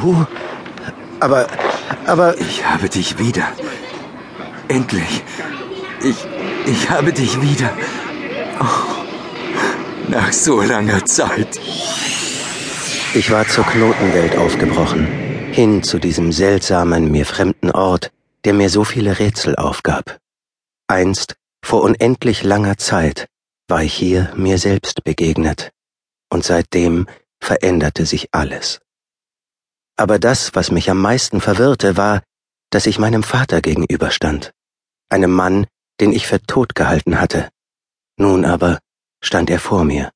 Du? Aber, aber... Ich habe dich wieder. Endlich. Ich, ich habe dich wieder. Oh, nach so langer Zeit. Ich war zur Knotenwelt aufgebrochen, hin zu diesem seltsamen, mir fremden Ort, der mir so viele Rätsel aufgab. Einst, vor unendlich langer Zeit, war ich hier mir selbst begegnet, und seitdem veränderte sich alles. Aber das, was mich am meisten verwirrte, war, dass ich meinem Vater gegenüberstand, einem Mann, den ich für tot gehalten hatte. Nun aber stand er vor mir.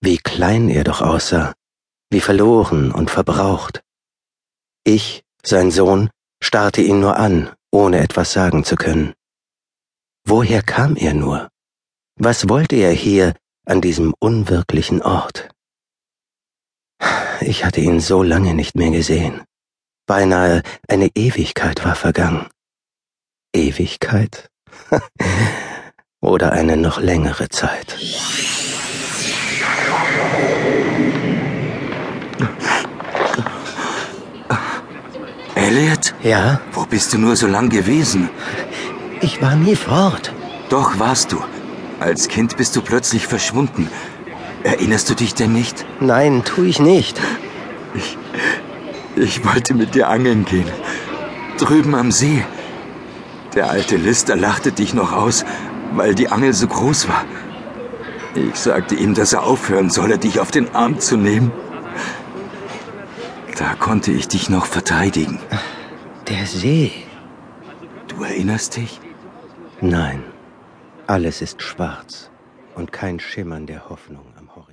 Wie klein er doch aussah, wie verloren und verbraucht. Ich, sein Sohn, starrte ihn nur an, ohne etwas sagen zu können. Woher kam er nur? Was wollte er hier an diesem unwirklichen Ort? Ich hatte ihn so lange nicht mehr gesehen. Beinahe eine Ewigkeit war vergangen. Ewigkeit? Oder eine noch längere Zeit. Elliot? Ja? Wo bist du nur so lang gewesen? Ich war nie fort. Doch warst du. Als Kind bist du plötzlich verschwunden. Erinnerst du dich denn nicht? Nein, tu ich nicht. Ich, ich wollte mit dir angeln gehen. Drüben am See. Der alte Lister lachte dich noch aus, weil die Angel so groß war. Ich sagte ihm, dass er aufhören solle, dich auf den Arm zu nehmen. Da konnte ich dich noch verteidigen. Der See. Du erinnerst dich? Nein, alles ist schwarz und kein Schimmern der Hoffnung am Horizont.